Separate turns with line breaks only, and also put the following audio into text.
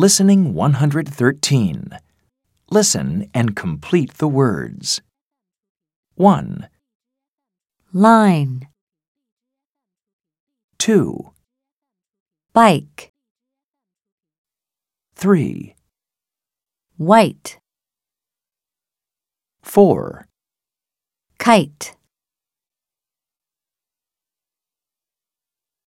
Listening 113. Listen and complete the words. 1,
line,
2,
bike,
3,
white,
4,
kite.